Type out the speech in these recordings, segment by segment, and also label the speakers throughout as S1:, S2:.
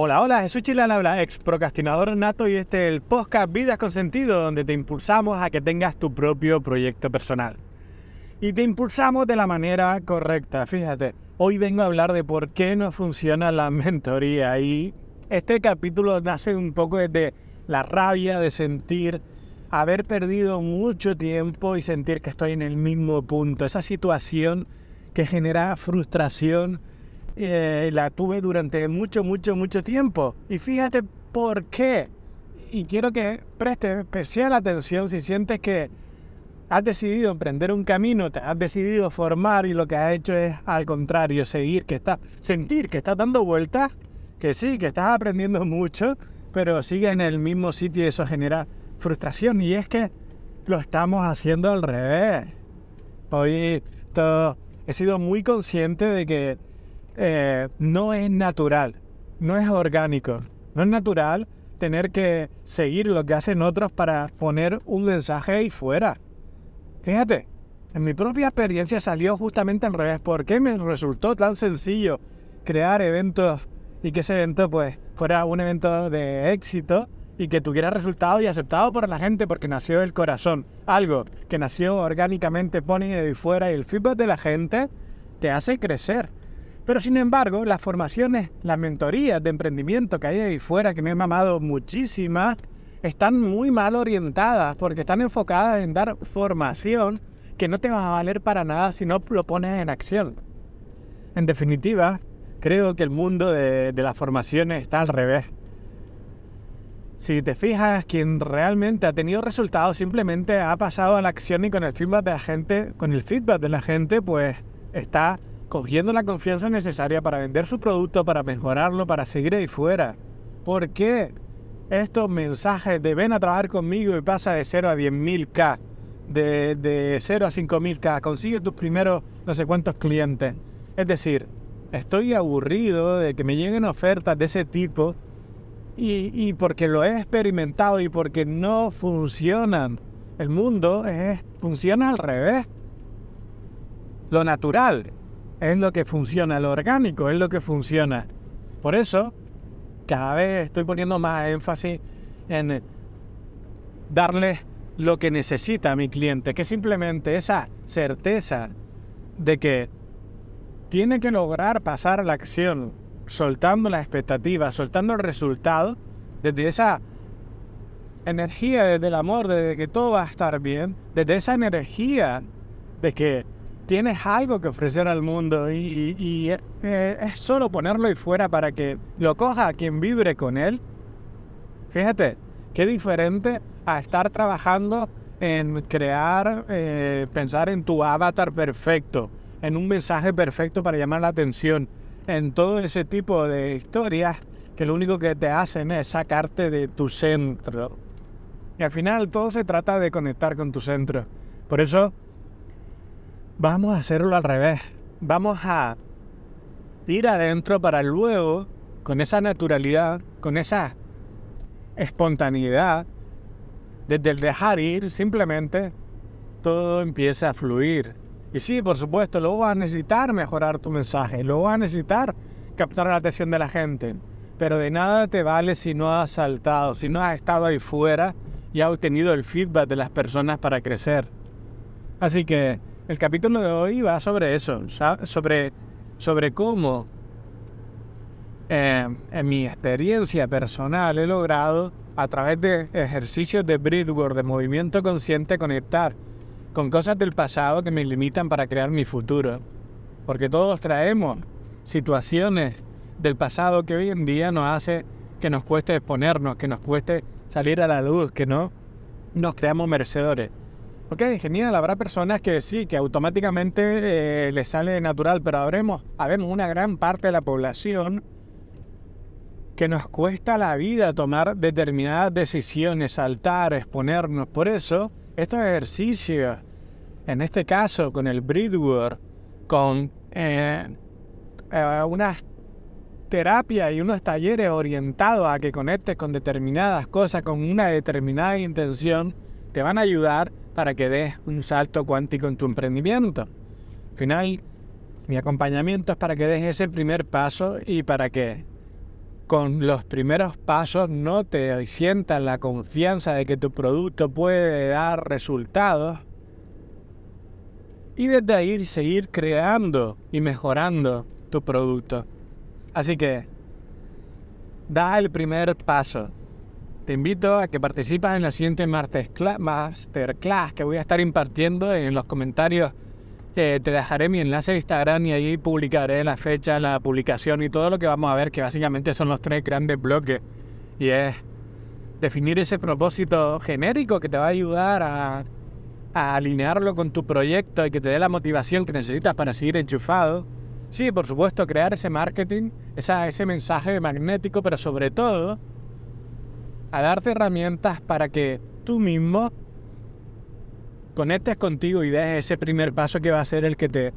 S1: Hola, hola, Jesús Chilán habla, ex procrastinador nato y este es el podcast Vidas con Sentido, donde te impulsamos a que tengas tu propio proyecto personal. Y te impulsamos de la manera correcta, fíjate. Hoy vengo a hablar de por qué no funciona la mentoría y este capítulo nace un poco desde la rabia de sentir haber perdido mucho tiempo y sentir que estoy en el mismo punto. Esa situación que genera frustración eh, la tuve durante mucho, mucho, mucho tiempo. Y fíjate por qué. Y quiero que prestes especial atención si sientes que has decidido emprender un camino, te has decidido formar y lo que has hecho es al contrario, seguir, que está, sentir que estás dando vueltas, que sí, que estás aprendiendo mucho, pero sigue en el mismo sitio y eso genera frustración. Y es que lo estamos haciendo al revés. Hoy he sido muy consciente de que eh, no es natural, no es orgánico, no es natural tener que seguir lo que hacen otros para poner un mensaje ahí fuera. Fíjate, en mi propia experiencia salió justamente al revés. ¿Por qué me resultó tan sencillo crear eventos y que ese evento pues fuera un evento de éxito y que tuviera resultado y aceptado por la gente porque nació del corazón? Algo que nació orgánicamente, pone de fuera y el feedback de la gente te hace crecer. Pero sin embargo, las formaciones, las mentorías de emprendimiento que hay ahí fuera, que me he mamado muchísimas, están muy mal orientadas porque están enfocadas en dar formación que no te va a valer para nada si no lo pones en acción. En definitiva, creo que el mundo de, de las formaciones está al revés. Si te fijas, quien realmente ha tenido resultados simplemente ha pasado a la acción y con el feedback de la gente, con el feedback de la gente, pues está cogiendo la confianza necesaria para vender su producto, para mejorarlo, para seguir ahí fuera. ¿Por qué estos mensajes de ven a trabajar conmigo y pasa de 0 a 10.000K, de, de 0 a 5.000K, consigue tus primeros no sé cuántos clientes? Es decir, estoy aburrido de que me lleguen ofertas de ese tipo y, y porque lo he experimentado y porque no funcionan. El mundo es, funciona al revés. Lo natural es lo que funciona, lo orgánico es lo que funciona. Por eso, cada vez estoy poniendo más énfasis en darle lo que necesita a mi cliente, que simplemente esa certeza de que tiene que lograr pasar la acción, soltando la expectativa, soltando el resultado, desde esa energía, desde el amor, desde que todo va a estar bien, desde esa energía de que tienes algo que ofrecer al mundo y, eh, es solo ponerlo ahí fuera para que lo coja quien vibre con él. Fíjate, qué diferente a estar trabajando en crear, eh, pensar en tu avatar perfecto, en un mensaje perfecto para llamar la atención, en todo ese tipo de historias que lo único que te hacen es sacarte de tu centro. Y al final todo se trata de conectar con tu centro. Por eso vamos a hacerlo al revés. Vamos a ir adentro para luego, con esa naturalidad, con esa espontaneidad, desde el dejar ir, simplemente todo empieza a fluir. Y sí, por supuesto, luego vas a necesitar mejorar tu mensaje, luego vas a necesitar captar la atención de la gente. Pero de nada te vale si no has saltado, si no has estado ahí fuera y has obtenido el feedback de las personas para crecer. Así que el capítulo de hoy va sobre eso, sobre, sobre cómo eh, en mi experiencia personal he logrado a través de ejercicios de breathwork, de movimiento consciente, conectar con cosas del pasado que me limitan para crear mi futuro. Porque todos traemos situaciones del pasado que hoy en día nos hace que nos cueste exponernos, que nos cueste salir a la luz, que no nos creamos merecedores. Ok, genial, habrá personas que sí, que automáticamente eh, les sale natural, pero habremos, habemos una gran parte de la población que nos cuesta la vida tomar determinadas decisiones, saltar, exponernos. Por eso, estos ejercicios, en este caso con el breathwork, con eh, eh, unas terapias y unos talleres orientados a que conectes con determinadas cosas, con una determinada intención, te van a ayudar para que des un salto cuántico en tu emprendimiento. Al final, mi acompañamiento es para que des ese primer paso y para que con los primeros pasos no te sientas la confianza de que tu producto puede dar resultados. Y desde ahí seguir creando y mejorando tu producto. Así que, da el primer paso. Te invito a que participes en la siguiente masterclass que voy a estar impartiendo en los comentarios te dejaré mi enlace de Instagram y ahí publicaré la fecha, la publicación y todo lo que vamos a ver, que básicamente son los tres grandes bloques. Y es definir ese propósito genérico que te va a ayudar a, a alinearlo con tu proyecto y que te dé la motivación que necesitas para seguir enchufado. Sí, por supuesto, crear ese marketing, esa, ese mensaje magnético, pero sobre todo a darte herramientas para que tú mismo conectes contigo y des ese primer paso que va a ser el que te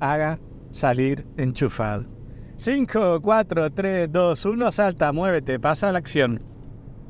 S1: haga salir enchufado. 5, 4, 3, 2, 1, salta, muévete, pasa a la acción.